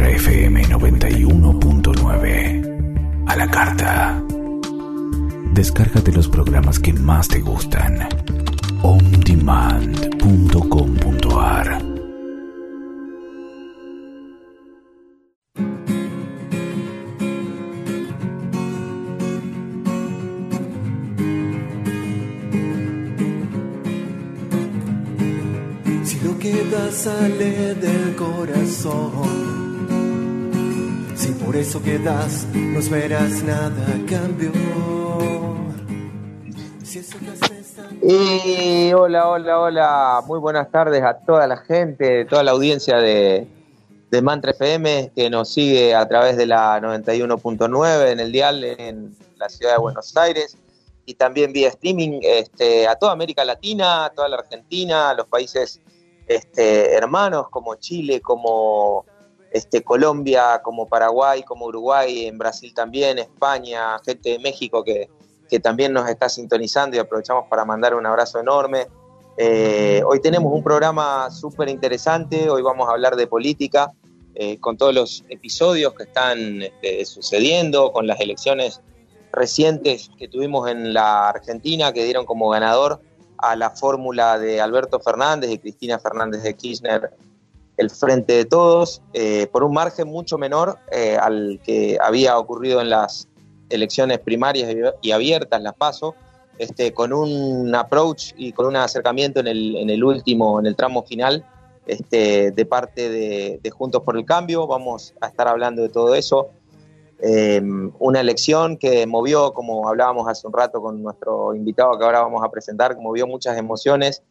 Mantra FM 91.9. A la carta. Descárgate los programas que más te gustan. ondemand.com.ar sale del corazón, si por eso que das no esperas nada cambio. Si eso que haces Y hola, hola, hola. Muy buenas tardes a toda la gente, toda la audiencia de, de Mantra FM que nos sigue a través de la 91.9 en el dial en la ciudad de Buenos Aires y también vía streaming este, a toda América Latina, a toda la Argentina, a los países este, hermanos como Chile, como este, Colombia, como Paraguay, como Uruguay, en Brasil también, España, gente de México que, que también nos está sintonizando y aprovechamos para mandar un abrazo enorme. Eh, hoy tenemos un programa súper interesante, hoy vamos a hablar de política, eh, con todos los episodios que están este, sucediendo, con las elecciones recientes que tuvimos en la Argentina, que dieron como ganador a la fórmula de Alberto Fernández y Cristina Fernández de Kirchner, el frente de todos, eh, por un margen mucho menor eh, al que había ocurrido en las elecciones primarias y- abiertas, las paso, este, con un approach y con un acercamiento en el, en el último, en el tramo final, este, de parte de, de Juntos por el Cambio. Vamos a estar hablando de todo eso. Eh, una elección que movió, como hablábamos hace un rato con nuestro invitado que ahora vamos a presentar, movió muchas emociones.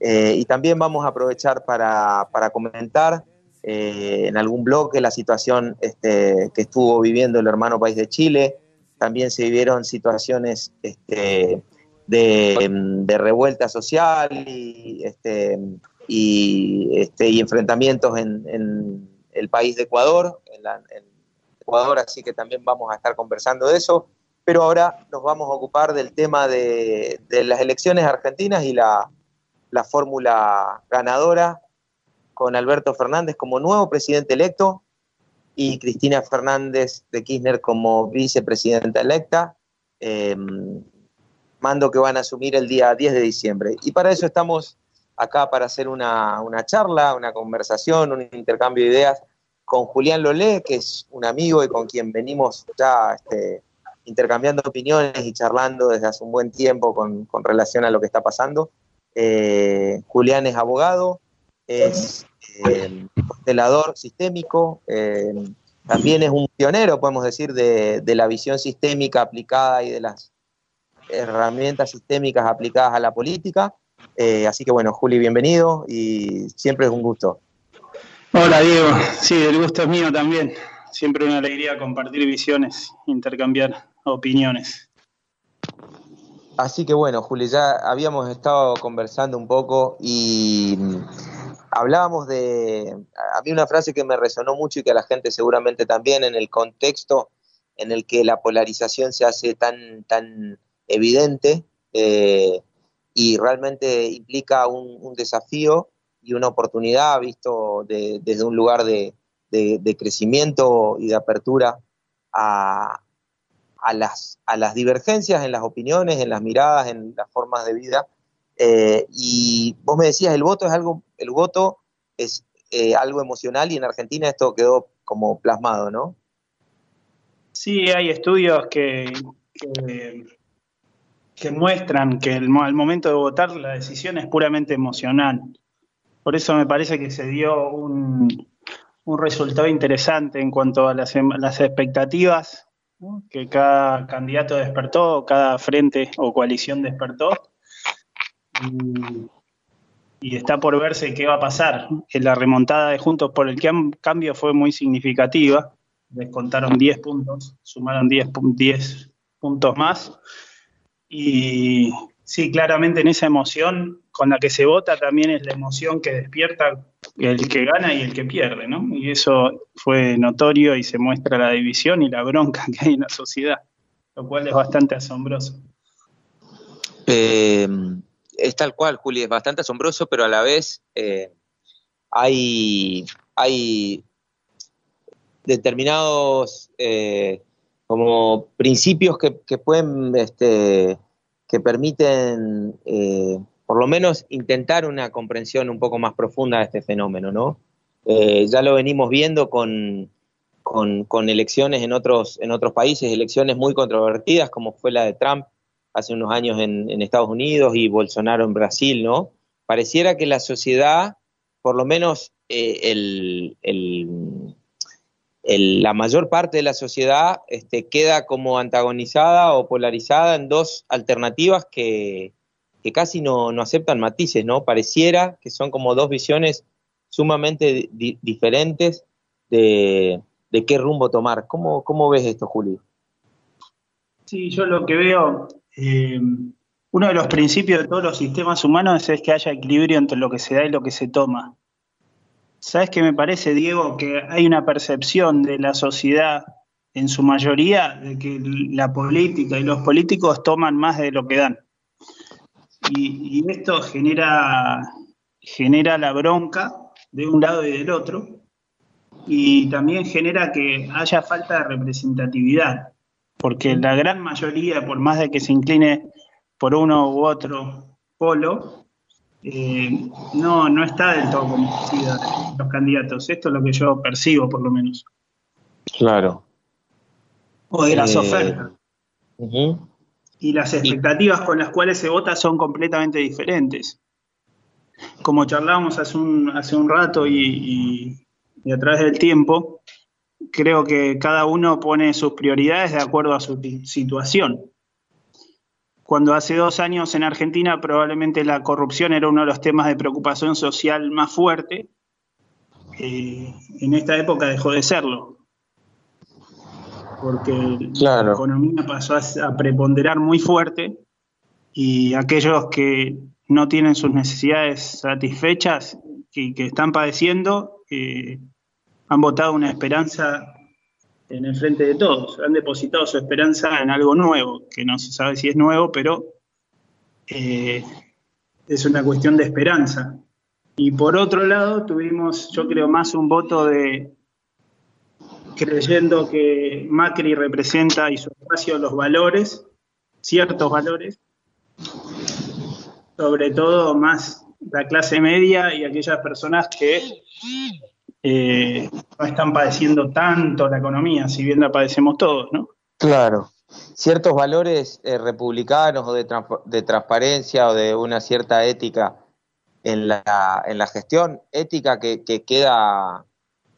Eh, y también vamos a aprovechar para, para comentar eh, en algún bloque la situación este, que estuvo viviendo el hermano país de Chile. También se vivieron situaciones este, de, de revuelta social y, este, y, este, y enfrentamientos en, en el país de Ecuador, en, la- Ecuador, así que también vamos a estar conversando de eso. Pero ahora nos vamos a ocupar del tema de, de las elecciones argentinas y la, la fórmula ganadora con Alberto Fernández como nuevo presidente electo y Cristina Fernández de Kirchner como vicepresidenta electa, eh, mando que van a asumir el día 10 de diciembre. Y para eso estamos acá para hacer una, una charla, una conversación, un intercambio de ideas con Julián Lolé, que es un amigo y con quien venimos ya este, intercambiando opiniones y charlando desde hace un buen tiempo con, con relación a lo que está pasando. Eh, Julián es abogado, es eh, constelador sistémico, eh, también es un pionero, podemos decir, de, la visión sistémica aplicada y de las herramientas sistémicas aplicadas a la política. Eh, así que bueno, Juli, bienvenido y siempre es un gusto. Hola Diego, sí, el gusto es mío también. Siempre una alegría compartir visiones, intercambiar opiniones. Así que bueno, Juli, ya habíamos estado conversando un poco y mm, hablábamos de... A mí una frase que me resonó mucho y que a la gente seguramente también en el contexto en el que la polarización se hace tan, tan evidente eh, y realmente implica un, desafío y una oportunidad visto de- desde un lugar de, de- de crecimiento y de apertura a, a las, a las divergencias en las opiniones, en las miradas, en las formas de vida. Eh, y vos me decías, el voto es algo, el voto es eh, algo emocional y en Argentina esto quedó como plasmado, ¿no? Sí, hay estudios que, que, muestran que al momento de votar la decisión es puramente emocional. Por eso me parece que se dio un, un resultado interesante en cuanto a las, em- las expectativas que cada candidato despertó, cada frente o coalición despertó. Y, está por verse qué va a pasar. La remontada de Juntos por el Cam- Cambio fue muy significativa. Descontaron 10 puntos, sumaron 10, pu- 10 puntos más. Y sí, claramente en esa emoción con la que se vota también es la emoción que despierta el que gana y el que pierde, ¿no? Y eso fue notorio y se muestra la división y la bronca que hay en la sociedad, lo cual es bastante asombroso. Eh, es tal cual, Juli, es bastante asombroso, pero a la vez eh, hay, hay determinados eh, como principios que, pueden, este, que permiten eh, por lo menos intentar una comprensión un poco más profunda de este fenómeno, ¿no? Eh, ya lo venimos viendo con, con, elecciones en otros, en otros países, elecciones muy controvertidas, como fue la de Trump hace unos años en, Estados Unidos y Bolsonaro en Brasil, ¿no? Pareciera que la sociedad, por lo menos el, la mayor parte de la sociedad este, queda como antagonizada o polarizada en dos alternativas que, casi no, aceptan matices, ¿no? Pareciera que son como dos visiones sumamente diferentes de, qué rumbo tomar. ¿Cómo, ¿Cómo, ves esto, Julio? Sí, yo lo que veo, eh, uno de los principios de todos los sistemas humanos es que haya equilibrio entre lo que se da y lo que se toma. ¿Sabes qué me parece, Diego? Que hay una percepción de la sociedad en su mayoría de que la política y los políticos toman más de lo que dan. Y, esto genera, genera la bronca de un lado y del otro. Y también genera que haya falta de representatividad. Porque la gran mayoría, por más de que se incline por uno u otro polo, eh, no, no está del todo convencida los candidatos. Esto es lo que yo percibo, por lo menos. Claro. O de las eh, ofertas. Y las expectativas con las cuales se vota son completamente diferentes. Como charlábamos hace un, hace un rato y, y a través del tiempo, creo que cada uno pone sus prioridades de acuerdo a su situación cuando hace dos años en Argentina probablemente la corrupción era uno de los temas de preocupación social más fuerte, eh, en esta época dejó de serlo, porque la economía pasó a, preponderar muy fuerte y aquellos que no tienen sus necesidades satisfechas, que, que están padeciendo, eh, han votado una esperanza en el frente de todos. Han depositado su esperanza en algo nuevo, que no se sabe si es nuevo, pero eh, es una cuestión de esperanza. Y por otro lado, tuvimos, yo creo, más un voto de creyendo que Macri representa y su espacio los valores, ciertos valores, sobre todo más la clase media y aquellas personas que eh, no están padeciendo tanto la economía, si bien la padecemos todos, ¿no? Claro. Ciertos valores eh, republicanos o de, transparencia o de una cierta ética en la, gestión, ética que, queda,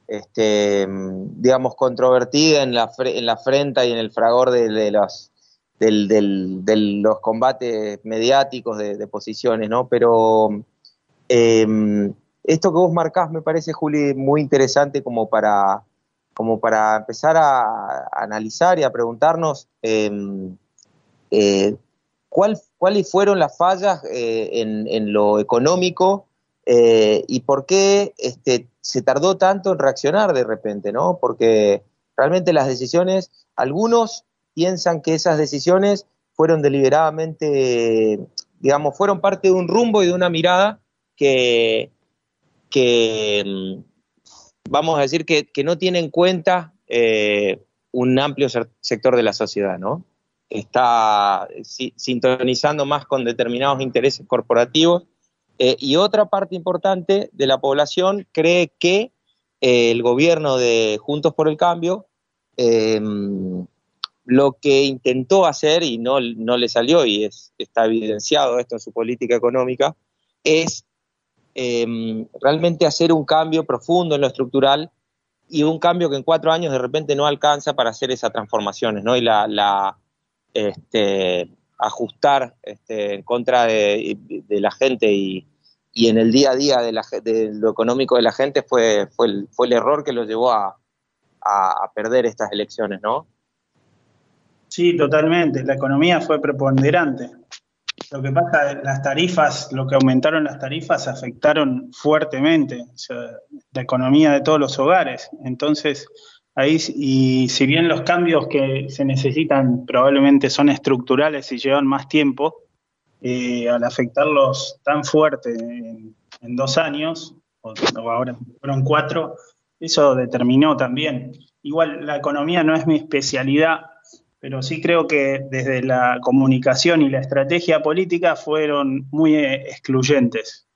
este, digamos, controvertida en la, en la frente y en el fragor de, los, de los combates mediáticos de, posiciones, ¿no? Pero eh, esto que vos marcás me parece, Juli, muy interesante como para, como para empezar a, analizar y a preguntarnos em, eh, cuáles fueron las fallas eh, en, lo económico eh, y por qué este, se tardó tanto en reaccionar de repente, ¿no? Porque realmente las decisiones, algunos piensan que esas decisiones fueron deliberadamente, digamos, fueron parte de un rumbo y de una mirada que, que mm, vamos a decir que, no tiene en cuenta eh, un amplio sector de la sociedad, ¿no? Está sintonizando más con determinados intereses corporativos eh, y otra parte importante de la población cree que eh, el gobierno de Juntos por el Cambio em, lo que intentó hacer y no, no le salió y es, está evidenciado esto en su política económica es Em, realmente hacer un cambio profundo en lo estructural y un cambio que en cuatro años de repente no alcanza para hacer esas transformaciones, ¿no? Y la, este, ajustar este, en contra de, la gente y, en el día a día de, lo económico de la gente fue, fue, el, fue el error que lo llevó a, a perder estas elecciones, ¿no? Sí, totalmente. La economía fue preponderante. Lo que pasa, las tarifas, lo que aumentaron las tarifas afectaron fuertemente la economía de todos los hogares. Entonces, ahí, y si bien los cambios que se necesitan probablemente son estructurales y llevan más tiempo, eh, al afectarlos tan fuerte en, dos años, o, ahora fueron cuatro, eso determinó también igual la economía no es mi especialidad, pero sí creo que desde la comunicación y la estrategia política fueron muy excluyentes.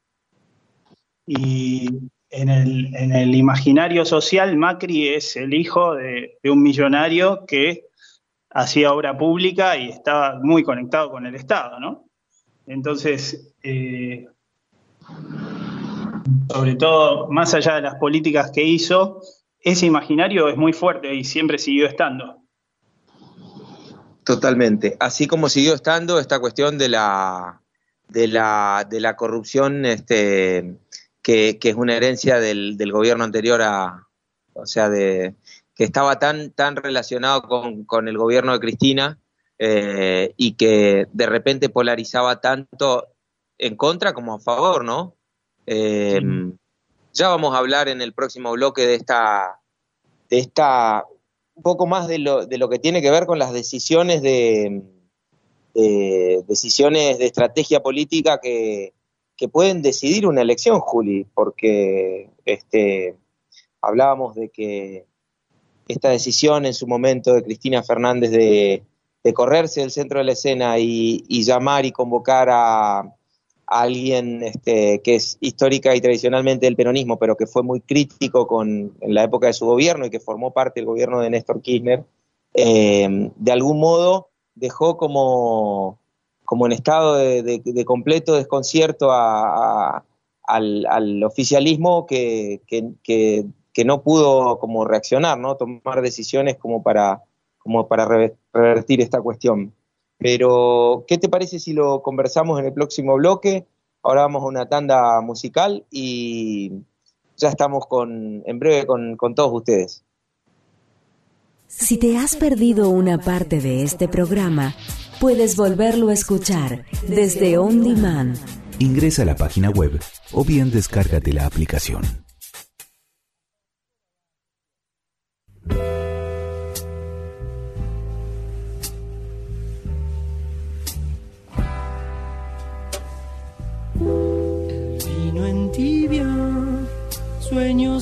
Y en el, imaginario social, Macri es el hijo de, un millonario que hacía obra pública y estaba muy conectado con el Estado, ¿no? Entonces, eh, sobre todo, más allá de las políticas que hizo, ese imaginario es muy fuerte y siempre siguió estando. Totalmente. Así como siguió estando esta cuestión de la, de la, de la corrupción este, que, es una herencia del, gobierno anterior a, o sea, de, que estaba tan, tan relacionado con, el gobierno de Cristina eh, y que de repente polarizaba tanto en contra como a favor, ¿no? Eh, ya vamos a hablar en el próximo bloque de esta, de esta, un poco más de lo, de lo que tiene que ver con las decisiones de, de decisiones de estrategia política que, que pueden decidir una elección, Juli, porque este, hablábamos de que esta decisión en su momento de Cristina Fernández de, correrse del centro de la escena y, llamar y convocar a, alguien este, que es histórica y tradicionalmente del peronismo, pero que fue muy crítico con, en la época de su gobierno y que formó parte del gobierno de Néstor Kirchner, eh, de algún modo dejó como como en estado de, completo desconcierto al, oficialismo que, no pudo como reaccionar, ¿no? tomar decisiones como para, como para revertir esta cuestión. Pero, ¿qué te parece si lo conversamos en el próximo bloque? Ahora vamos a una tanda musical y ya estamos con, en breve con, con todos ustedes. Si te has perdido una parte de este programa, puedes volverlo a escuchar desde On Demand. Ingresa a la página web o bien descárgate la aplicación.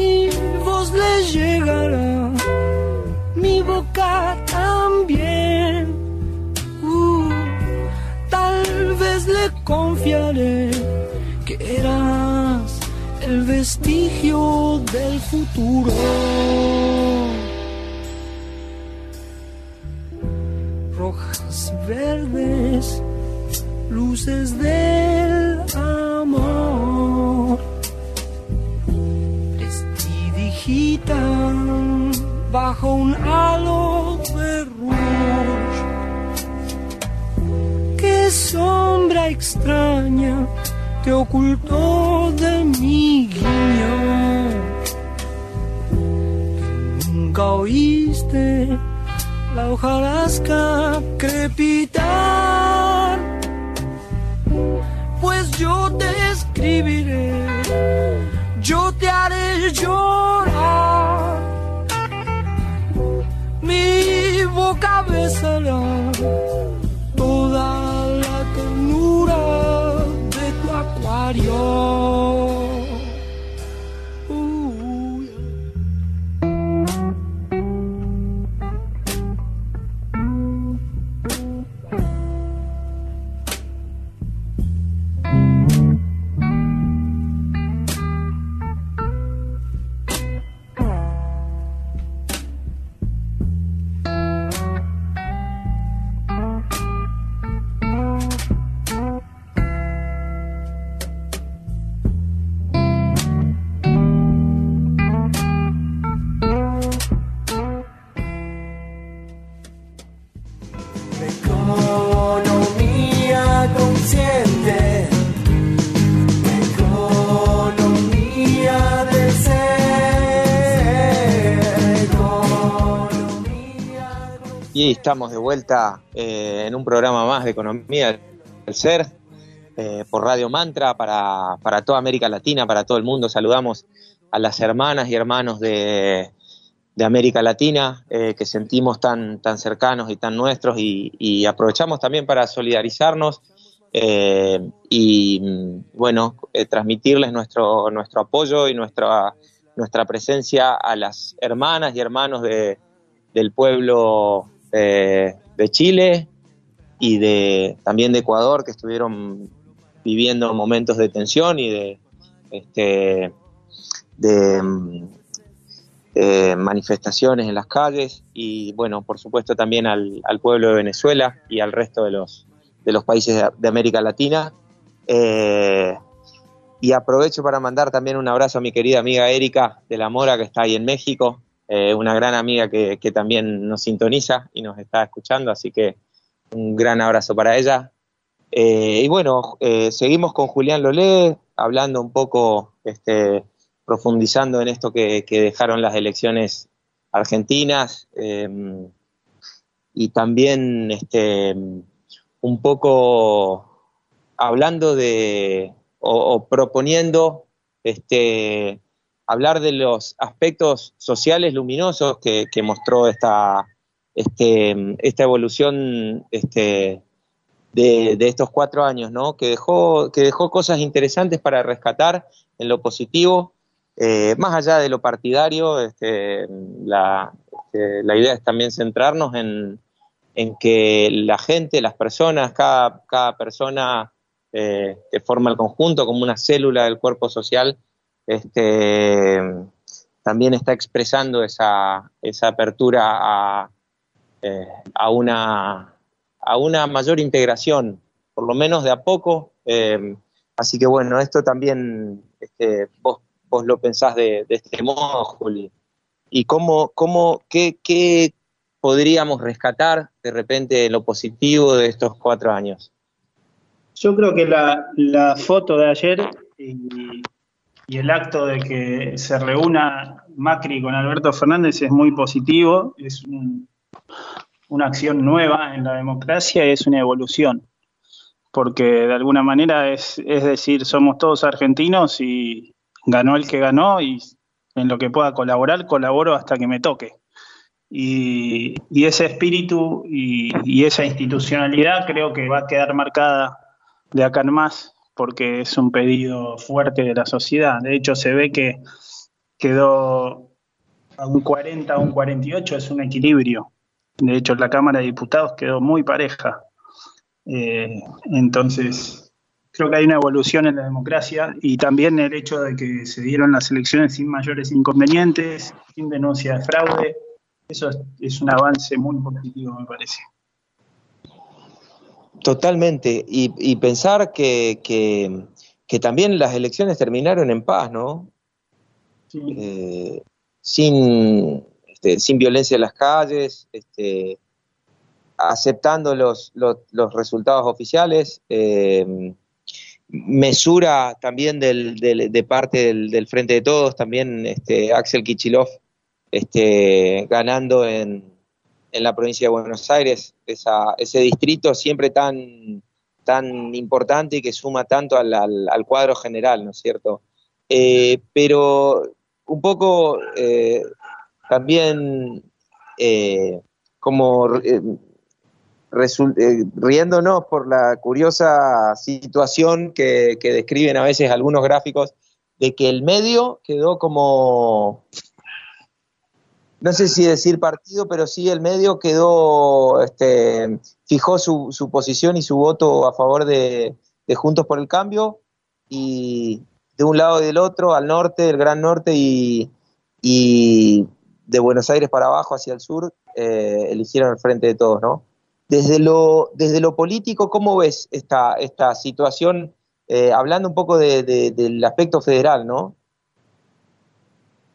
Mi voz le llegará, mi boca también le confiaré que eras el vestigio del futuro. Rojas verdes, luces del Bajo un halo de sombra extraña te ocultó de mi guiño. nunca oíste la hojarasca crepitar, pues yo te escribiré, yo te haré llorar. Boca besará toda de tu acuario. Estamos de vuelta eh, en un programa más de Economía del Ser eh, por Radio Mantra para, para, toda América Latina, para todo el mundo. Saludamos a las hermanas y hermanos de, de América Latina eh, que sentimos tan, tan cercanos y tan nuestros y, y aprovechamos también para solidarizarnos y, bueno, transmitirles nuestro, nuestro apoyo y nuestra, nuestra presencia a las hermanas y hermanos de, del pueblo eh, de Chile y de también de Ecuador que estuvieron viviendo momentos de tensión y de este de, manifestaciones en las calles. Y bueno por supuesto también al, pueblo de Venezuela y al resto de los de los países de, América Latina. Eh, y aprovecho para mandar también un abrazo a mi querida amiga Erika de la Mora que está ahí en México eh, una gran amiga que, también nos sintoniza y nos está escuchando, así que un gran abrazo para ella. Eh, y bueno, eh, seguimos con Julián Lolé, hablando un poco, este, profundizando en esto que, dejaron las elecciones argentinas y también este, un poco hablando de o proponiendo este, hablar de los aspectos sociales luminosos que, mostró esta, este, esta evolución este, de, estos cuatro años, ¿no? que, dejó, que dejó cosas interesantes para rescatar en lo positivo, eh, más allá de lo partidario, este, la, la, idea es también centrarnos en, en, que la gente, las personas, cada, cada persona eh, que forma el conjunto como una célula del cuerpo social, este, también está expresando esa, esa apertura a, eh, a, una, a una mayor integración, por lo menos de a poco. Eh, así que bueno, esto también este, vos, vos lo pensás de, este modo, Juli. ¿Y cómo, cómo qué, qué podríamos rescatar de repente lo positivo de estos cuatro años? Yo creo que la, la foto de ayer y el acto de que se reúna Macri con Alberto Fernández es muy positivo, es una acción nueva en la democracia y es una evolución, porque de alguna manera es, es decir, somos todos argentinos y ganó el que ganó y en lo que pueda colaborar, colaboro hasta que me toque. Y, ese espíritu y, esa institucionalidad creo que va a quedar marcada de acá en más porque es un pedido fuerte de la sociedad. De hecho, se ve que quedó a un 40, a un 48, es un equilibrio. De hecho, la Cámara de Diputados quedó muy pareja. Eh, entonces, creo que hay una evolución en la democracia y también el hecho de que se dieron las elecciones sin mayores inconvenientes, sin denuncia de fraude, eso es un avance muy positivo, me parece. Totalmente. Y, pensar que, que, también las elecciones terminaron en paz, ¿no? Eh, sin, este, sin violencia en las calles, este, aceptando los, los, resultados oficiales. Eh, mesura también del, de parte del, Frente de Todos, también este, Axel Kichilov este, ganando en, en la provincia de Buenos Aires, ese distrito siempre tan, tan importante y que suma tanto al, al, cuadro general, ¿no es cierto? Eh, pero un poco eh, también eh, como riéndonos por la curiosa situación que, que describen a veces algunos gráficos de que el medio quedó como no sé si decir partido, pero sí el medio quedó, este, fijó su, posición y su voto a favor de, Juntos por el Cambio y de un lado y del otro, al norte, el Gran Norte y, de Buenos Aires para abajo hacia el sur, eh, eligieron el frente de todos, ¿no? Desde lo, desde lo político, ¿cómo ves esta, esta situación? Eh, hablando un poco del aspecto federal, ¿no?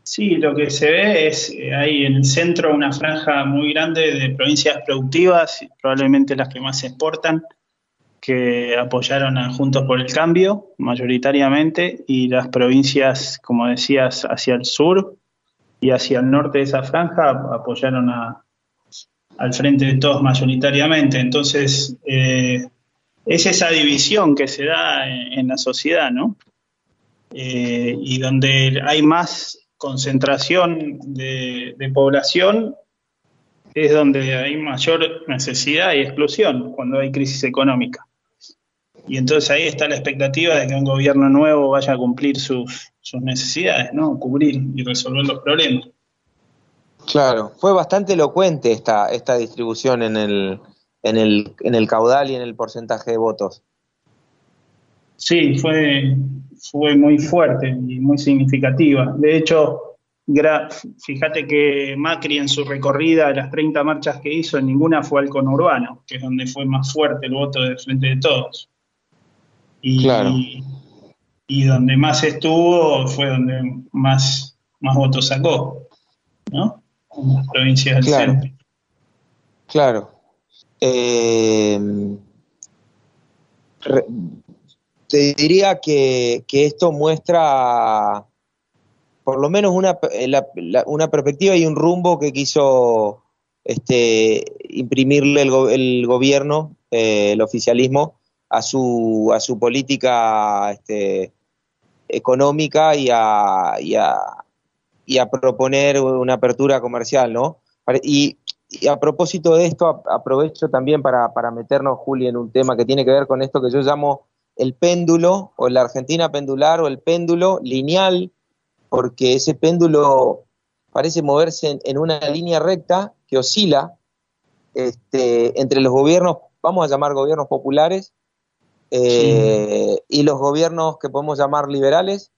Sí, lo que se ve es eh, ahí en el centro una franja muy grande de provincias productivas, probablemente las que más exportan, que apoyaron a Juntos por el Cambio mayoritariamente, y las provincias, como decías, hacia el sur y hacia el norte de esa franja apoyaron a, al frente de todos mayoritariamente. Entonces, eh, es esa división que se da en, la sociedad, ¿no? Eh, y donde hay más concentración de, población, es donde hay mayor necesidad y exclusión cuando hay crisis económica. Y entonces ahí está la expectativa de que un gobierno nuevo vaya a cumplir sus, sus necesidades, ¿no? Cubrir y resolver los problemas. Claro, fue bastante elocuente esta, esta distribución en el, en, el, en el caudal y en el porcentaje de votos. Sí, fue, fue muy fuerte y muy significativa. De hecho, fíjate que Macri en su recorrida, de las 30 marchas que hizo, ninguna fue al conurbano, que es donde fue más fuerte el voto de frente de todos. Y, claro. y, donde más estuvo fue donde más, más votos sacó, ¿no? En las provincias del claro. centro. Claro. Eh, te diría que, esto muestra por lo menos una, una perspectiva y un rumbo que quiso este, imprimirle el, gobierno, eh, el oficialismo, a su, a su política este, económica y a, y, a, y a proponer una apertura comercial, ¿no? Y y a propósito de esto, aprovecho también para, meternos, Juli, en un tema que tiene que ver con esto que yo llamo el péndulo, o la Argentina pendular, o el péndulo lineal, porque ese péndulo parece moverse en, una línea recta que oscila este, entre los gobiernos, vamos a llamar gobiernos populares, eh, y los gobiernos que podemos llamar liberales,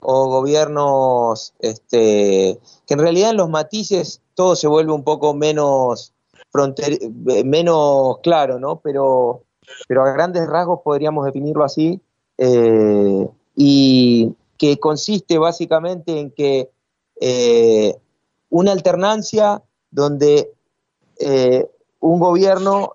o gobiernos este, que en realidad en los matices todo se vuelve un poco menos menos claro, ¿no? Pero, pero a grandes rasgos podríamos definirlo así, eh, y que consiste básicamente en que eh, una alternancia donde eh, un gobierno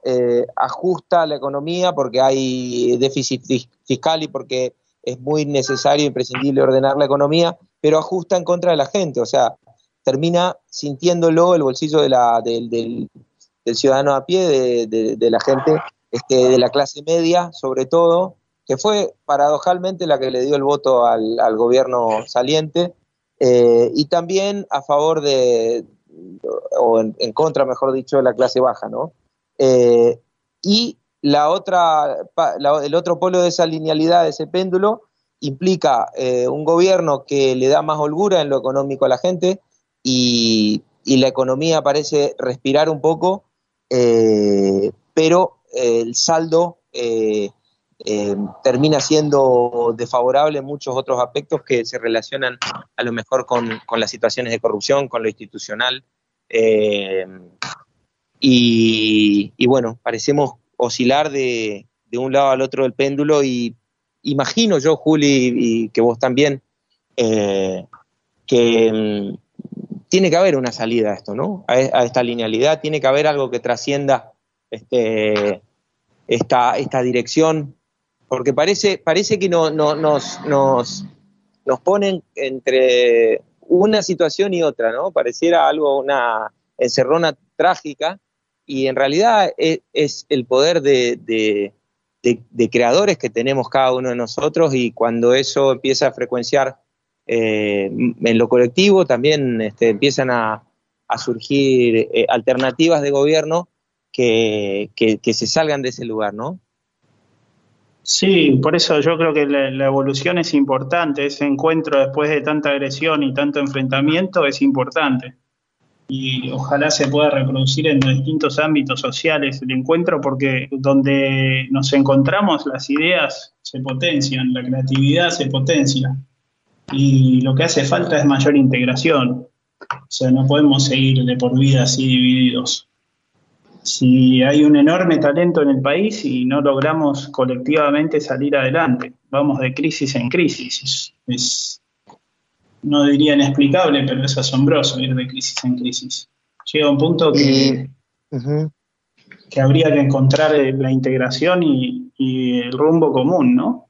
ajusta la economía porque hay déficit fiscal y porque es muy necesario e imprescindible ordenar la economía, pero ajusta en contra de la gente, o sea, termina sintiéndolo el bolsillo de la, del, ciudadano a pie, de, la gente este, de la clase media, sobre todo, que fue paradojalmente la que le dio el voto al, gobierno saliente, eh, y también a favor de, o en, contra, mejor dicho, de la clase baja, ¿no? Eh, y la otra, el otro polo de esa linealidad, de ese péndulo, implica eh, un gobierno que le da más holgura en lo económico a la gente y, la economía parece respirar un poco, pero el saldo termina siendo desfavorable en muchos otros aspectos que se relacionan a lo mejor con, las situaciones de corrupción, con lo institucional. Y, y, bueno, parecemos oscilar de, un lado al otro del péndulo y imagino yo, Juli, y que vos también, eh, que mm, tiene que haber una salida a esto, ¿no? A, esta linealidad, tiene que haber algo que trascienda este, esta, esta dirección, porque parece, parece que no, no, nos, nos, nos ponen entre una situación y otra, ¿no? Pareciera algo, una encerrona trágica y en realidad es, el poder de, creadores que tenemos cada uno de nosotros y cuando eso empieza a frecuenciar eh, en lo colectivo también este, empiezan a, surgir eh, alternativas de gobierno que, se salgan de ese lugar, ¿no? Sí, por eso yo creo que la, evolución es importante, ese encuentro después de tanta agresión y tanto enfrentamiento es importante y ojalá se pueda reproducir en distintos ámbitos sociales el encuentro porque donde nos encontramos las ideas se potencian, la creatividad se potencia y lo que hace falta es mayor integración. O sea, no podemos seguir de por vida así divididos. Si hay un enorme talento en el país y no logramos colectivamente salir adelante, vamos de crisis en crisis. Es, no diría inexplicable, pero es asombroso ir de crisis en crisis. Llega un punto que, que habría que encontrar eh, la integración y, el rumbo común, ¿no?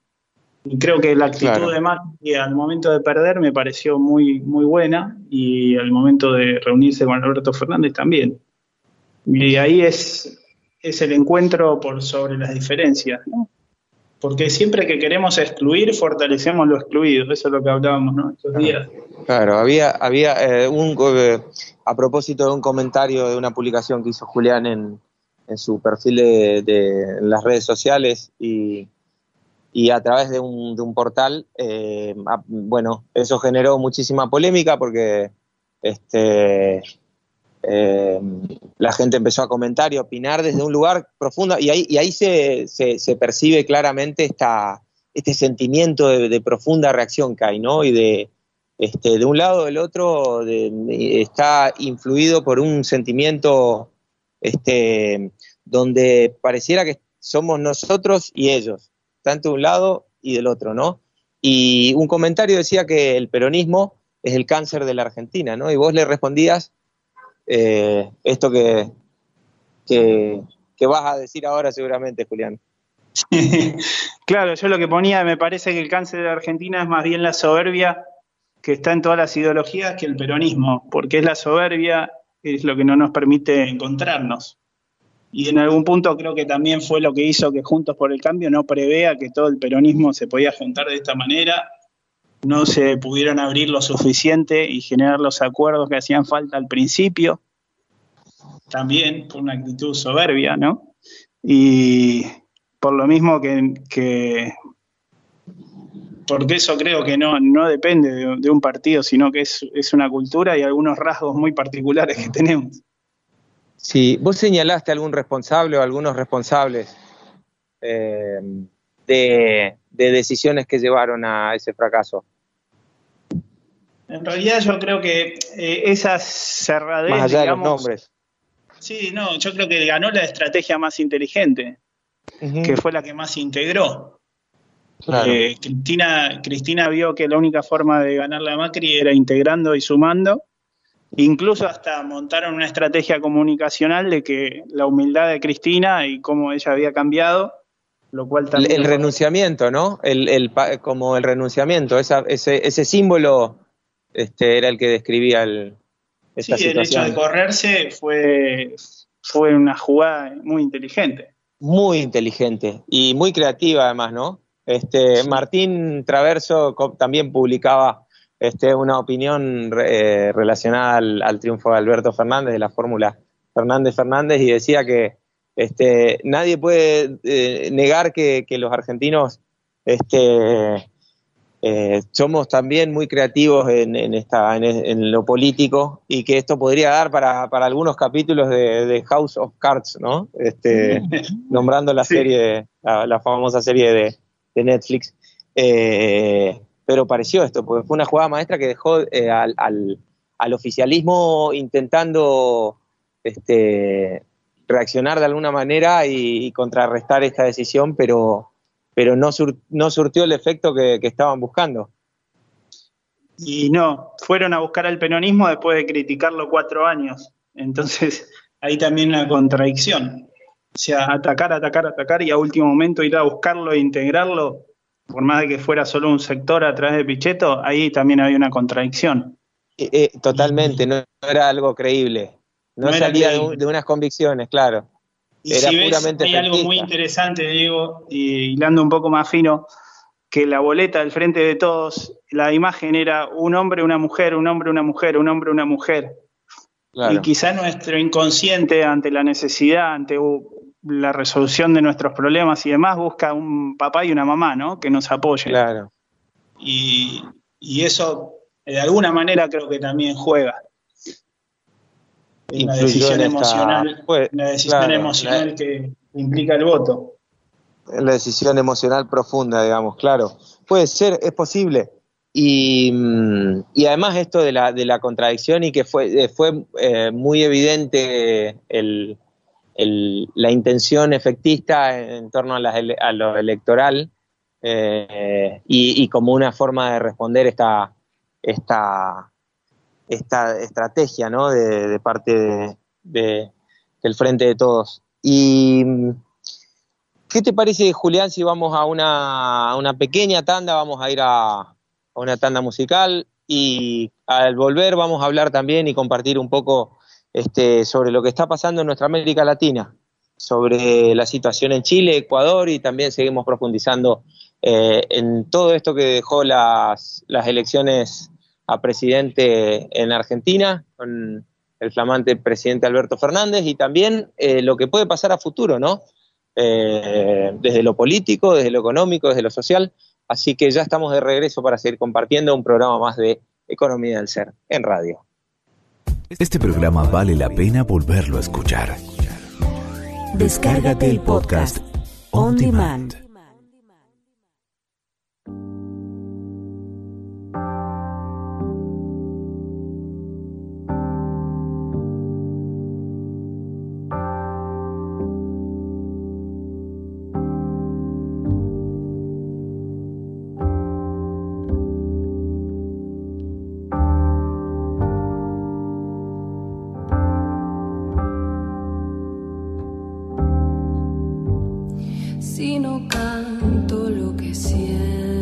Y creo que la actitud de Macri al momento de perder me pareció muy, muy buena y al momento de reunirse con Alberto Fernández también. Y ahí es, es el encuentro por sobre las diferencias, Porque siempre que queremos excluir, fortalecemos lo excluido. Eso es lo que hablábamos, ¿no? Estos días. Claro, había, había eh, un, eh, a propósito de un comentario de una publicación que hizo Julián en, en su perfil de, las redes sociales y, y a través de un, de un portal, eh, bueno, eso generó muchísima polémica porque este, eh, la gente empezó a comentar y opinar desde un lugar profundo y ahí, se, percibe claramente esta, este sentimiento de, profunda reacción que hay, ¿no? Y de, este, un lado o del otro está influido por un sentimiento este, donde pareciera que somos nosotros y ellos, tanto de un lado y del otro, ¿no? Y un comentario decía que el peronismo es el cáncer de la Argentina, ¿no? Y vos le respondías eh, esto que, que, vas a decir ahora seguramente, Julián. claro, yo lo que ponía, me parece que el cáncer de Argentina es más bien la soberbia que está en todas las ideologías que el peronismo, porque es la soberbia, es lo que no nos permite encontrarnos. Y en algún punto creo que también fue lo que hizo que Juntos por el Cambio no prevea que todo el peronismo se podía juntar de esta manera, no se pudieron abrir lo suficiente y generar los acuerdos que hacían falta al principio, también por una actitud soberbia, ¿no? Y por lo mismo que, porque eso creo que no, no depende de, un partido, sino que es, es, una cultura y algunos rasgos muy particulares que tenemos. Sí, vos señalaste algún responsable o algunos responsables eh, de, decisiones que llevaron a ese fracaso. En realidad yo creo que eh, esas cerraderas... Más allá de los nombres. Sí, no, yo creo que ganó la estrategia más inteligente, que fue la que más integró. Eh, Cristina, Cristina vio que la única forma de ganar la Macri era integrando y sumando, Incluso hasta montaron una estrategia comunicacional de que la humildad de Cristina y cómo ella había cambiado, lo cual también... El, renunciamiento, ¿no? El, como el renunciamiento, ese, ese símbolo este, era el que describía el, esta sí, el hecho de correrse fue, fue una jugada muy inteligente. Muy inteligente y muy creativa además, ¿no? Este, Martín Traverso también publicaba este, una opinión eh, relacionada al, triunfo de Alberto Fernández de la fórmula Fernández Fernández y decía que este, nadie puede eh, negar que, los argentinos este, eh, somos también muy creativos en, esta, en, lo político y que esto podría dar para, algunos capítulos de, House of Cards, ¿no? Este, nombrando la serie, la, famosa serie de, de Netflix. Eh, pero pareció esto, porque fue una jugada maestra que dejó eh, al, al, oficialismo intentando este, reaccionar de alguna manera y, contrarrestar esta decisión, pero, pero no, no surtió el efecto que, estaban buscando. Y no, fueron a buscar al peronismo después de criticarlo cuatro años. Entonces, ahí también una contradicción. O sea, atacar, atacar, atacar y a último momento ir a buscarlo e integrarlo por más de que fuera solo un sector a través de Pichetto, ahí también había una contradicción. Eh, eh, totalmente, no, era algo creíble. No, salía de, unas convicciones, claro. Era puramente hay algo muy interesante, Diego, y hilando un poco más fino, que la boleta del frente de todos, la imagen era un hombre, una mujer, un hombre, una mujer, un hombre, una mujer. Y quizá nuestro inconsciente ante la necesidad, ante la resolución de nuestros problemas y demás, busca un papá y una mamá, ¿no? Que nos apoyen. Claro. Y, eso, de alguna manera, creo que también juega. Una decisión emocional, una decisión emocional que implica el voto. La decisión emocional profunda, digamos, claro. Puede ser, es posible. Y, mm, y además esto de la, de la contradicción y que fue, fue eh, muy evidente el, la intención efectista en torno a, lo electoral eh, y, como una forma de responder esta, esta, esta estrategia ¿no? de, parte de, del Frente de Todos. ¿Y qué te parece, Julián, si vamos a una, pequeña tanda, vamos a ir a, a una tanda musical y al volver vamos a hablar también y compartir un poco este, sobre lo que está pasando en nuestra América Latina, sobre la situación en Chile, Ecuador y también seguimos profundizando eh, en todo esto que dejó las, las elecciones a presidente en Argentina con el flamante presidente Alberto Fernández y también eh, lo que puede pasar a futuro, ¿no? Eh, desde lo político, desde lo económico, desde lo social. Así que ya estamos de regreso para seguir compartiendo un programa más de Economía del Ser en radio. Este programa vale la pena volverlo a escuchar. Descárgate el podcast On Demand. Si no canto lo que siento,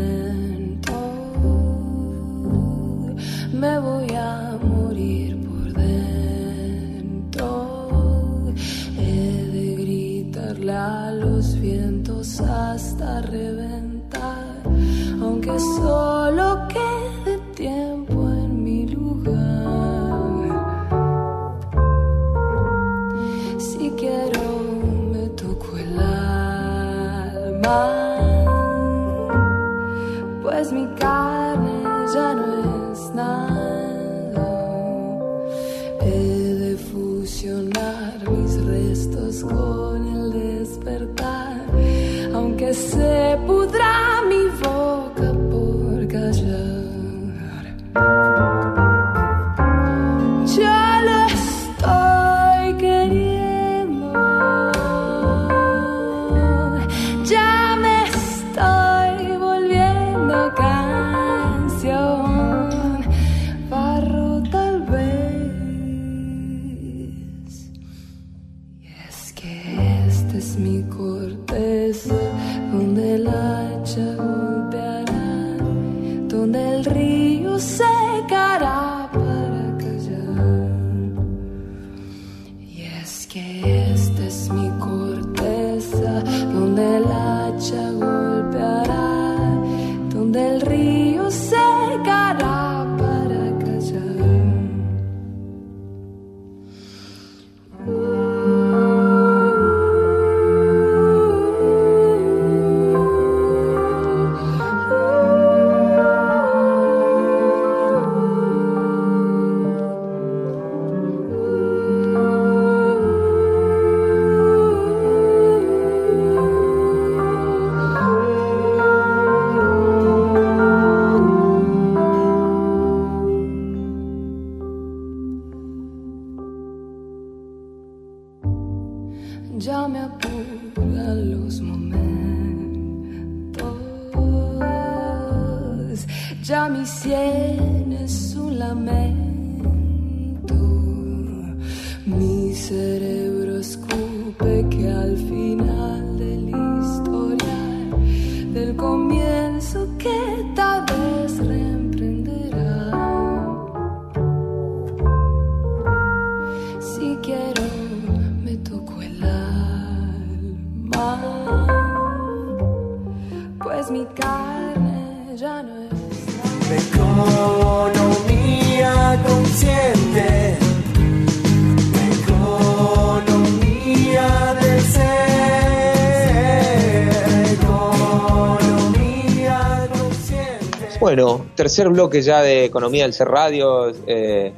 tercer bloque ya de Economía del Ser Radio. eh,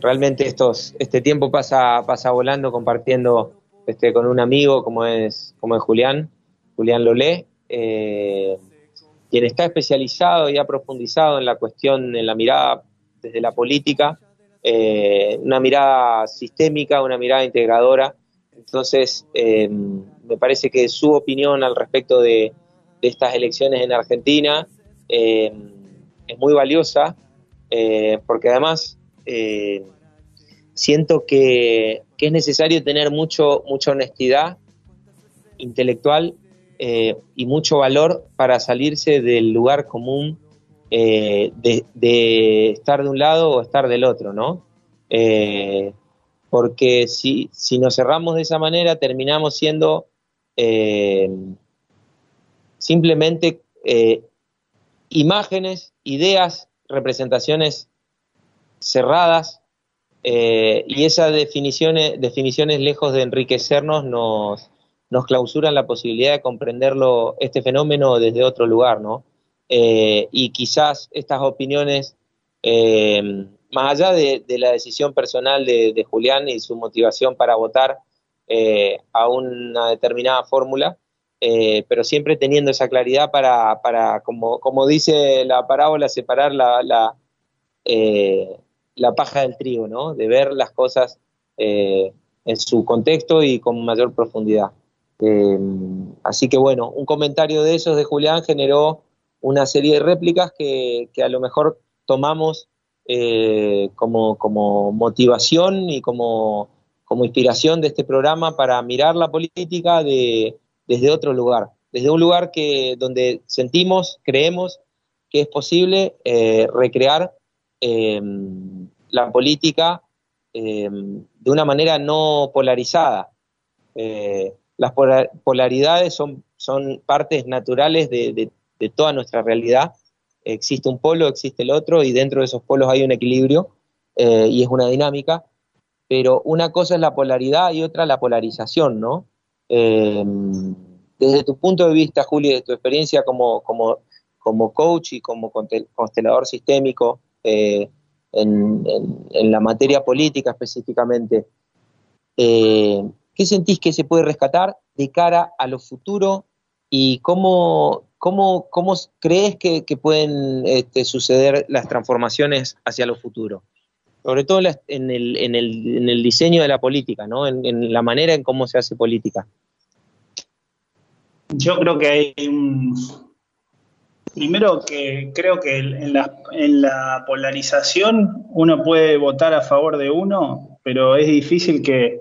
realmente estos, este tiempo pasa, pasa volando compartiendo este, con un amigo como es, como es Julián, Julián Lolé, eh, quien está especializado y ha profundizado en la cuestión, en la mirada desde la política, eh, una mirada sistémica, una mirada integradora. Entonces, eh, me parece que su opinión al respecto de, de estas elecciones en Argentina eh, es muy valiosa, eh, porque además eh, siento que, que es necesario tener mucho, mucha honestidad intelectual eh, y mucho valor para salirse del lugar común de, estar de un lado o estar del otro, ¿no? Porque si, si nos cerramos de esa manera terminamos siendo simplemente imágenes, ideas, representaciones cerradas eh, y esas definiciones, definiciones lejos de enriquecernos nos, nos clausuran la posibilidad de comprenderlo, este fenómeno desde otro lugar, ¿no? y quizás estas opiniones más allá de, la decisión personal de, Julián y su motivación para votar eh, a una determinada fórmula, eh, pero siempre teniendo esa claridad para, para como, como dice la parábola, separar la, la, eh, la, paja del trigo, ¿no? de ver las cosas en su contexto y con mayor profundidad. así que bueno, un comentario de esos de Julián generó una serie de réplicas que, que a lo mejor tomamos eh, como, como, motivación y como, como, inspiración de este programa para mirar la política de, desde otro lugar, desde un lugar que, donde sentimos, creemos que es posible eh, recrear em, la política em, de una manera no polarizada. Eh, las polaridades son, son partes naturales de, de toda nuestra realidad existe un polo, existe el otro, y dentro de esos polos hay un equilibrio eh, y es una dinámica, pero una cosa es la polaridad y otra la polarización, ¿no? Eh, desde tu punto de vista, Juli, de tu experiencia como, como, como coach y como constelador sistémico eh, en, en, la materia política específicamente, ¿qué sentís que se puede rescatar de cara a lo futuro y cómo, ¿Cómo, cómo crees que, pueden este, suceder las transformaciones hacia lo futuro? Sobre todo en el, en, el, en el, diseño de la política, ¿no? En, la manera en cómo se hace política. Yo creo que hay un... Primero que creo que en la, en la polarización uno puede votar a favor de uno, pero es difícil que,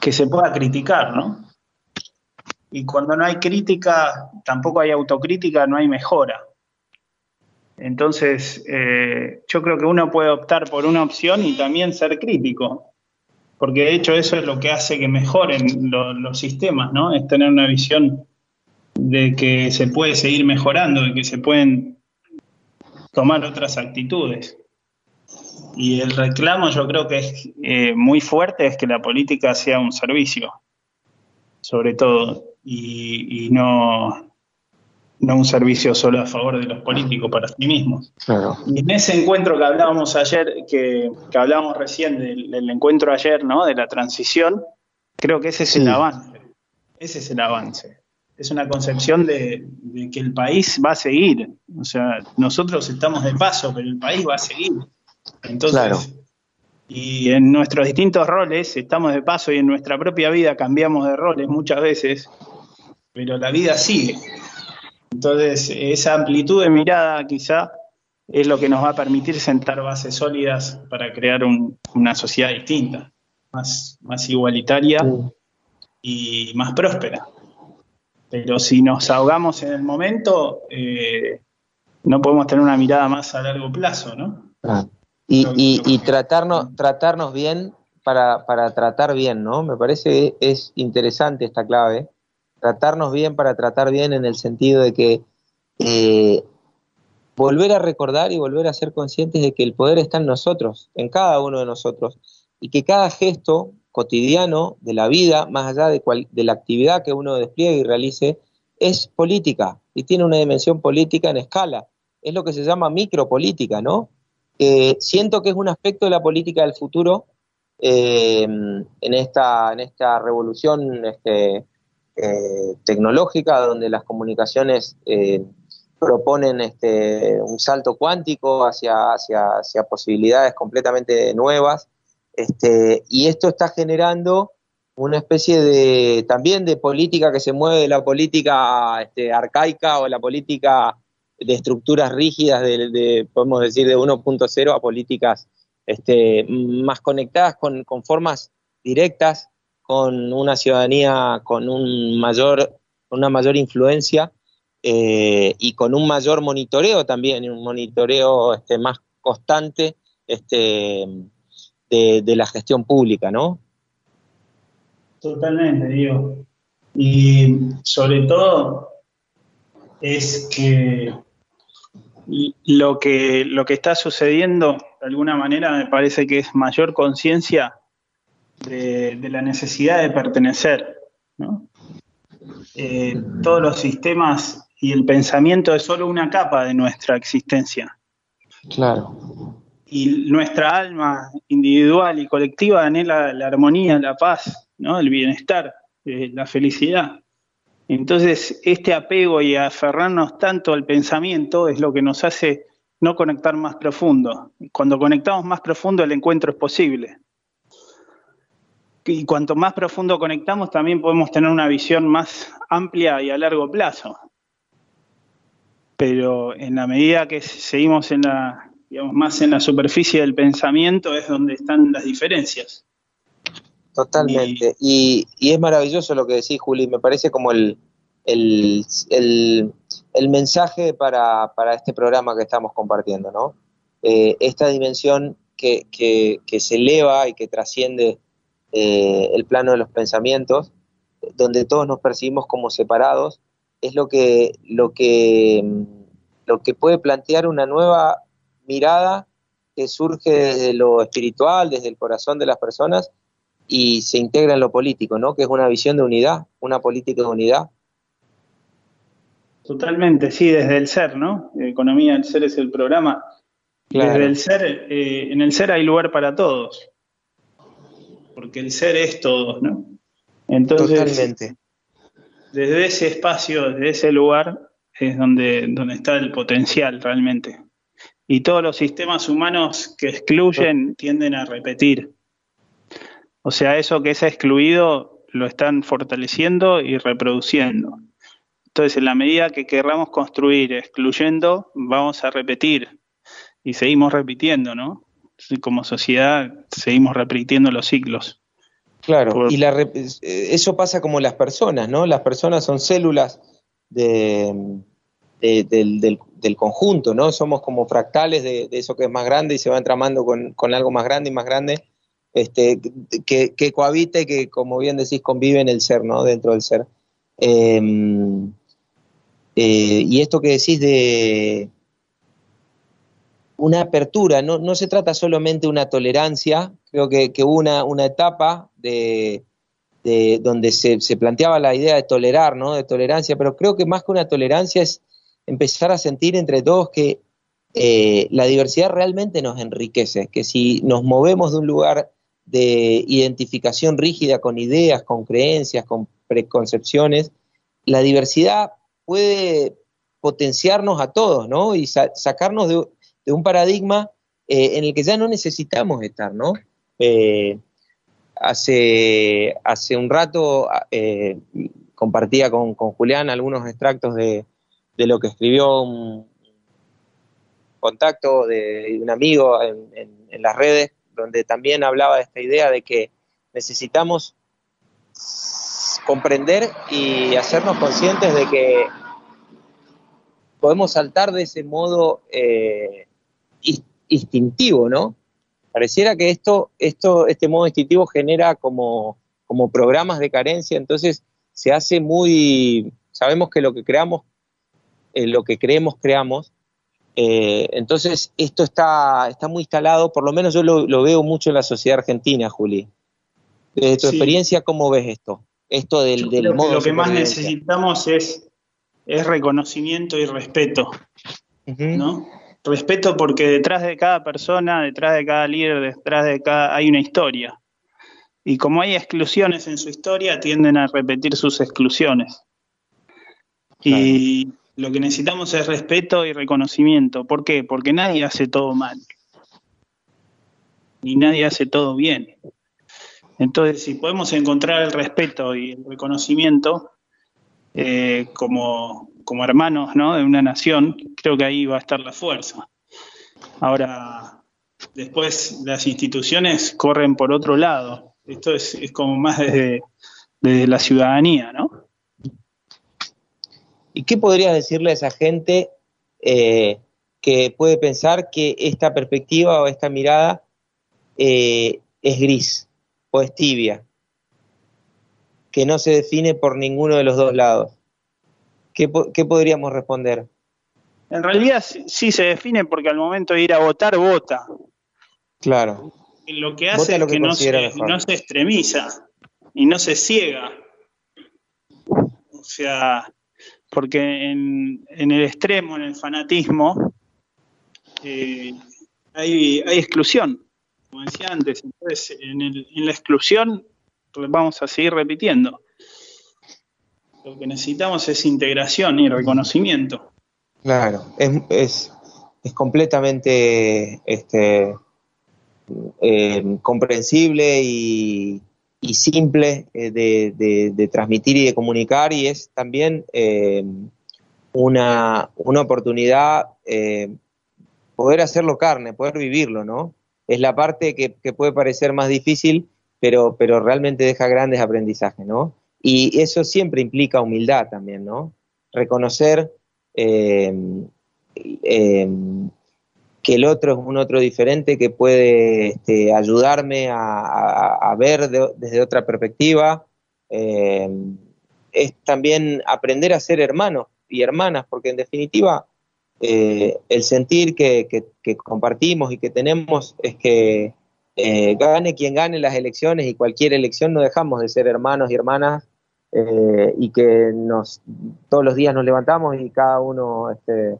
que se pueda criticar, ¿no? Y cuando no hay crítica, tampoco hay autocrítica, no hay mejora. Entonces, eh, yo creo que uno puede optar por una opción y también ser crítico, porque de hecho eso es lo que hace que mejoren los sistemas, ¿no? Es tener una visión de que se puede seguir mejorando, de que se pueden tomar otras actitudes. Y el reclamo yo creo que es eh, muy fuerte, es que la política sea un servicio, sobre todo y, no, no un servicio solo a favor de los políticos para sí mismos. Y en ese encuentro que hablábamos ayer, que, que hablábamos recién del, encuentro ayer, ¿no? De la transición, creo que ese es el avance. Ese es el avance. Es una concepción de, que el país va a seguir. O sea, nosotros estamos de paso, pero el país va a seguir. Entonces, y en nuestros distintos roles estamos de paso y en nuestra propia vida cambiamos de roles muchas veces, pero la vida sigue. Entonces, esa amplitud de mirada quizá es lo que nos va a permitir sentar bases sólidas para crear una sociedad distinta, más, más igualitaria y más próspera. Pero si nos ahogamos en el momento, eh, no podemos tener una mirada más a largo plazo, ¿no? Ah. Y, tratarnos, tratarnos bien para, para, tratar bien, ¿no? Me parece que es interesante esta clave. Tratarnos bien para tratar bien en el sentido de que eh, volver a recordar y volver a ser conscientes de que el poder está en nosotros, en cada uno de nosotros, y que cada gesto cotidiano de la vida, más allá de, de la actividad que uno despliegue y realice, es política y tiene una dimensión política en escala. Es lo que se llama micropolítica, ¿no? Eh, siento que es un aspecto de la política del futuro eh, en, esta, en esta revolución este, eh, tecnológica donde las comunicaciones proponen este, un salto cuántico hacia, hacia, hacia posibilidades completamente nuevas. Este, y esto está generando una especie de también de política que se mueve de la política este, arcaica o la política de estructuras rígidas, de, podemos decir, de 1.0 a políticas este, más conectadas con, formas directas, con una ciudadanía con un mayor, una mayor influencia eh, y con un mayor monitoreo también, un monitoreo este, más constante este, de, de la gestión pública, ¿no? Totalmente, digo. Y sobre todo es que lo que lo que está sucediendo de alguna manera me parece que es mayor conciencia de, de, la necesidad de pertenecer. ¿no? Eh, todos los sistemas y el pensamiento es solo una capa de nuestra existencia. Claro. Y nuestra alma individual y colectiva anhela la armonía, la paz, ¿no? el bienestar, eh, la felicidad. Entonces, este apego y aferrarnos tanto al pensamiento es lo que nos hace no conectar más profundo. Cuando conectamos más profundo, el encuentro es posible. Y cuanto más profundo conectamos, también podemos tener una visión más amplia y a largo plazo. Pero en la medida que seguimos en la, digamos, más en la superficie del pensamiento, es donde están las diferencias. Totalmente. Y, y, es maravilloso lo que decís, Juli. Me parece como el, el, el, el mensaje para, para, este programa que estamos compartiendo, ¿no? Eh, esta dimensión que, que, que, se eleva y que trasciende eh, el plano de los pensamientos, donde todos nos percibimos como separados, es lo que, lo que, lo que puede plantear una nueva mirada que surge desde lo espiritual, desde el corazón de las personas y se integra en lo político, ¿no? Que es una visión de unidad, una política de unidad. Totalmente, sí, desde el ser, ¿no? Economía del ser es el programa. Claro. Desde el ser, eh, en el ser hay lugar para todos, porque el ser es todos, ¿no? Entonces, Totalmente. desde ese espacio, desde ese lugar, es donde, donde está el potencial realmente. Y todos los sistemas humanos que excluyen tienden a repetir. O sea, eso que es excluido lo están fortaleciendo y reproduciendo. Entonces, en la medida que querramos construir excluyendo, vamos a repetir y seguimos repitiendo, ¿no? Como sociedad seguimos repitiendo los ciclos. Claro, Por... y la, eso pasa como las personas, ¿no? Las personas son células de, de, del, del, del, conjunto, ¿no? Somos como fractales de, de, eso que es más grande y se va entramando con, con algo más grande y más grande este, que, que cohabita y que, como bien decís, convive en el ser, ¿no? Dentro del ser. Eh, eh, y esto que decís de una apertura, no, no se trata solamente de una tolerancia, creo que, que hubo una, una etapa de, de donde se, se, planteaba la idea de tolerar, ¿no? De tolerancia, pero creo que más que una tolerancia es empezar a sentir entre todos que eh, la diversidad realmente nos enriquece, que si nos movemos de un lugar de identificación rígida con ideas, con creencias, con preconcepciones, la diversidad puede potenciarnos a todos, ¿no? Y sa sacarnos de, de, un paradigma eh, en el que ya no necesitamos estar, ¿no? Eh, hace, hace un rato eh, compartía con, con, Julián algunos extractos de, de, lo que escribió un contacto de un amigo en, en, las redes donde también hablaba de esta idea de que necesitamos comprender y hacernos conscientes de que podemos saltar de ese modo instintivo, ¿no? Pareciera que esto, esto, este modo instintivo genera como, como programas de carencia, entonces se hace muy, sabemos que lo que creamos, eh, lo que creemos, creamos, eh, entonces, esto está, está muy instalado, por lo menos yo lo, lo, veo mucho en la sociedad argentina, Juli. Desde tu sí. experiencia, ¿cómo ves esto? Esto del, del modo. Que lo que más necesitamos es, es reconocimiento y respeto. Uh -huh. ¿no? Respeto porque detrás de cada persona, detrás de cada líder, detrás de cada. hay una historia. Y como hay exclusiones en su historia, tienden a repetir sus exclusiones. Claro. Y lo que necesitamos es respeto y reconocimiento. ¿Por qué? Porque nadie hace todo mal. Ni nadie hace todo bien. Entonces, si podemos encontrar el respeto y el reconocimiento eh, como, como, hermanos ¿no? de una nación, creo que ahí va a estar la fuerza. Ahora, después las instituciones corren por otro lado. Esto es, como más desde, desde la ciudadanía, ¿no? ¿Y qué podrías decirle a esa gente eh, que puede pensar que esta perspectiva o esta mirada eh, es gris o es tibia, que no se define por ninguno de los dos lados. ¿Qué, qué podríamos responder? En realidad sí se define porque al momento de ir a votar, vota. Claro. Lo que hace es que, no, se, no se extremiza y no se ciega. O sea, porque en, en el extremo, en el fanatismo, eh, hay, hay exclusión, como decía antes. Entonces, en, el, en la exclusión vamos a seguir repitiendo. Lo que necesitamos es integración y reconocimiento. Claro, es, es, es completamente este, eh, comprensible y, y simple eh, de, de, transmitir y de comunicar y es también eh, una, una, oportunidad poder hacerlo carne, poder vivirlo, ¿no? Es la parte que, que, puede parecer más difícil, pero, pero realmente deja grandes aprendizajes, ¿no? Y eso siempre implica humildad también, ¿no? Reconocer que el otro es un otro diferente que puede este, ayudarme a, ver desde otra perspectiva. Eh, es también aprender a ser hermanos y hermanas, porque en definitiva eh, el sentir que, compartimos y que tenemos es que eh, gane quien gane las elecciones y cualquier elección no dejamos de ser hermanos y hermanas y que nos todos los días nos levantamos y cada uno este,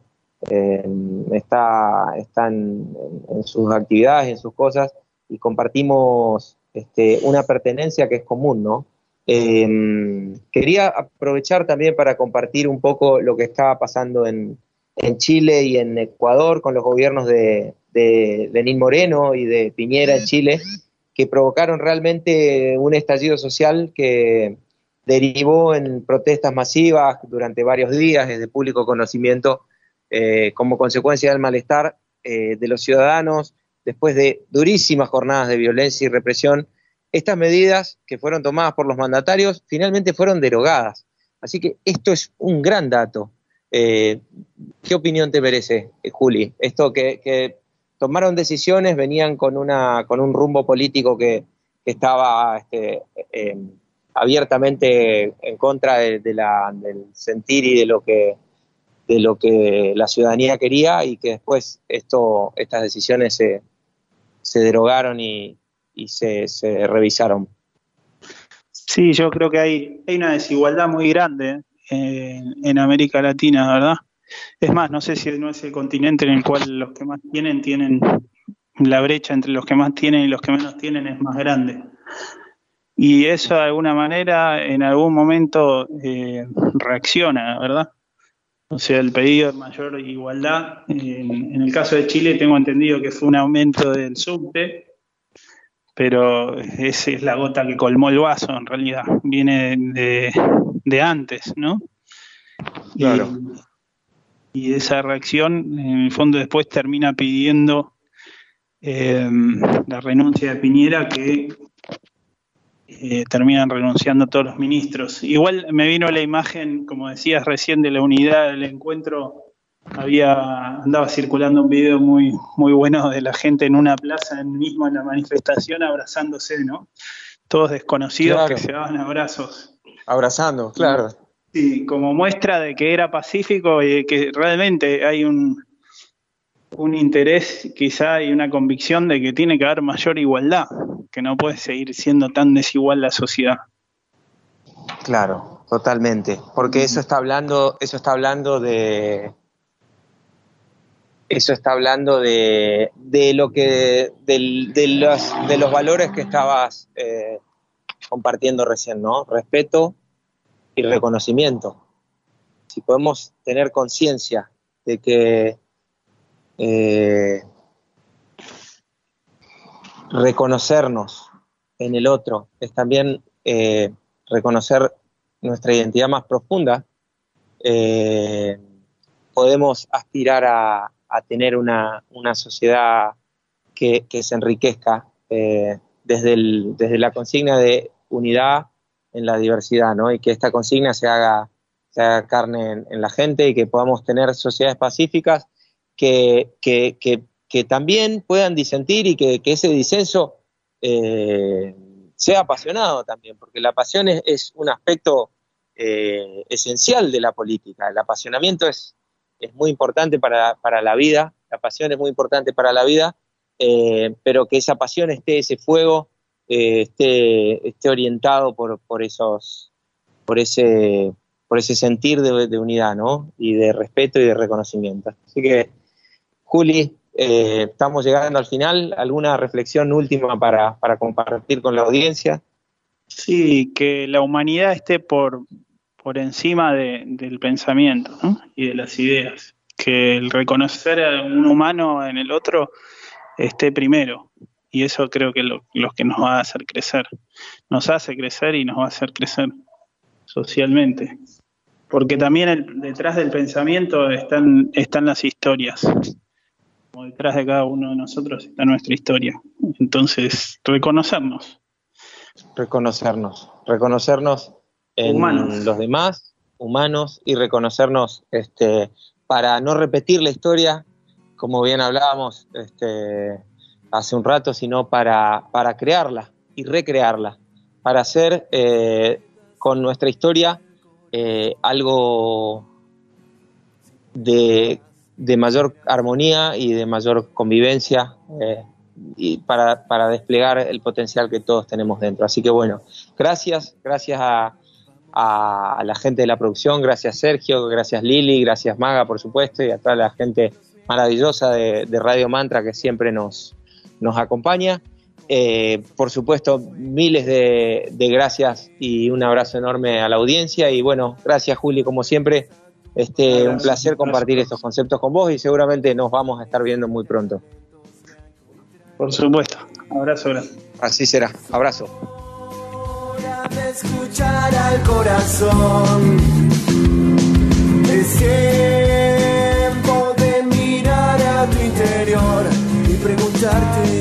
eh, está, están en, sus actividades, en sus cosas, y compartimos este, una pertenencia que es común, ¿no? Eh, quería aprovechar también para compartir un poco lo que estaba pasando en, Chile y en Ecuador con los gobiernos de, de Moreno y de Piñera en Chile, que provocaron realmente un estallido social que derivó en protestas masivas durante varios días, desde público conocimiento, eh, como consecuencia del malestar eh, de los ciudadanos, después de durísimas jornadas de violencia y represión, estas medidas que fueron tomadas por los mandatarios finalmente fueron derogadas. Así que esto es un gran dato. Eh, ¿Qué opinión te merece, Juli? Esto que, tomaron decisiones, venían con, una, con un rumbo político que, estaba este, abiertamente en contra de, la, del sentir y de lo que de lo que la ciudadanía quería y que después esto, estas decisiones se, se derogaron y, se, revisaron. Sí, yo creo que hay, hay una desigualdad muy grande eh, en, América Latina, ¿verdad? Es más, no sé si no es el continente en el cual los que más tienen, tienen la brecha entre los que más tienen y los que menos tienen es más grande. Y eso de alguna manera en algún momento eh, reacciona, ¿verdad? O sea, el pedido de mayor igualdad, en, el caso de Chile tengo entendido que fue un aumento del subte, pero esa es la gota que colmó el vaso en realidad, viene de, antes, ¿no? Claro. Y, esa reacción, en el fondo, después termina pidiendo eh, la renuncia de Piñera, que eh, terminan renunciando todos los ministros. Igual me vino la imagen, como decías recién, de la unidad del encuentro. Había andaba circulando un video muy muy bueno de la gente en una plaza, en mismo en la manifestación, abrazándose, ¿no? Todos desconocidos que se daban abrazos. Abrazando, claro. Sí, como muestra de que era pacífico y que realmente hay un, un interés quizá y una convicción de que tiene que haber mayor igualdad, que no puede seguir siendo tan desigual la sociedad. Claro, totalmente, porque eso está hablando, eso está hablando de eso está hablando de, de lo que de, los, de los valores que estabas eh, compartiendo recién, ¿no? Respeto y reconocimiento. Si podemos tener conciencia de que eh, reconocernos en el otro, es también eh, reconocer nuestra identidad más profunda, eh, podemos aspirar a, tener una, sociedad que, se enriquezca desde, desde la consigna de unidad en la diversidad, ¿no? Y que esta consigna se haga, se haga carne en la gente y que podamos tener sociedades pacíficas que, que también puedan disentir y que, ese disenso eh, sea apasionado también, porque la pasión es, un aspecto eh, esencial de la política. El apasionamiento es, es muy importante para, para, la vida, la pasión es muy importante para la vida, eh, pero que esa pasión esté, ese fuego, esté, esté orientado por, por esos, por ese, por ese sentir de, unidad, ¿no? Y de respeto y de reconocimiento. Así que, Juli, eh, estamos llegando al final. ¿Alguna reflexión última para, compartir con la audiencia? Sí, que la humanidad esté por, por encima del pensamiento y de las ideas. Que el reconocer a un humano en el otro esté primero. Y eso creo que es lo, que nos va a hacer crecer. Nos hace crecer y nos va a hacer crecer socialmente. Porque también detrás del pensamiento están, están las historias detrás de cada uno de nosotros está nuestra historia. Entonces, reconocernos. Reconocernos, reconocernos en los demás, humanos, y reconocernos este, para no repetir la historia, como bien hablábamos este, hace un rato, sino para, para crearla y recrearla, para hacer eh, con nuestra historia eh, algo de de mayor armonía y de mayor convivencia eh, y para, para, desplegar el potencial que todos tenemos dentro. Así que bueno, gracias, gracias a, a, la gente de la producción, gracias Sergio, gracias Lili, gracias Maga por supuesto y a toda la gente maravillosa de, Radio Mantra que siempre nos, nos acompaña. Eh, por supuesto, miles de, de gracias y un abrazo enorme a la audiencia y bueno, gracias Juli como siempre este, un placer compartir estos conceptos con vos y seguramente nos vamos a estar viendo muy pronto. Por supuesto. Abrazo Así será. Abrazo. escuchar al corazón. Es tiempo de mirar a tu interior y preguntarte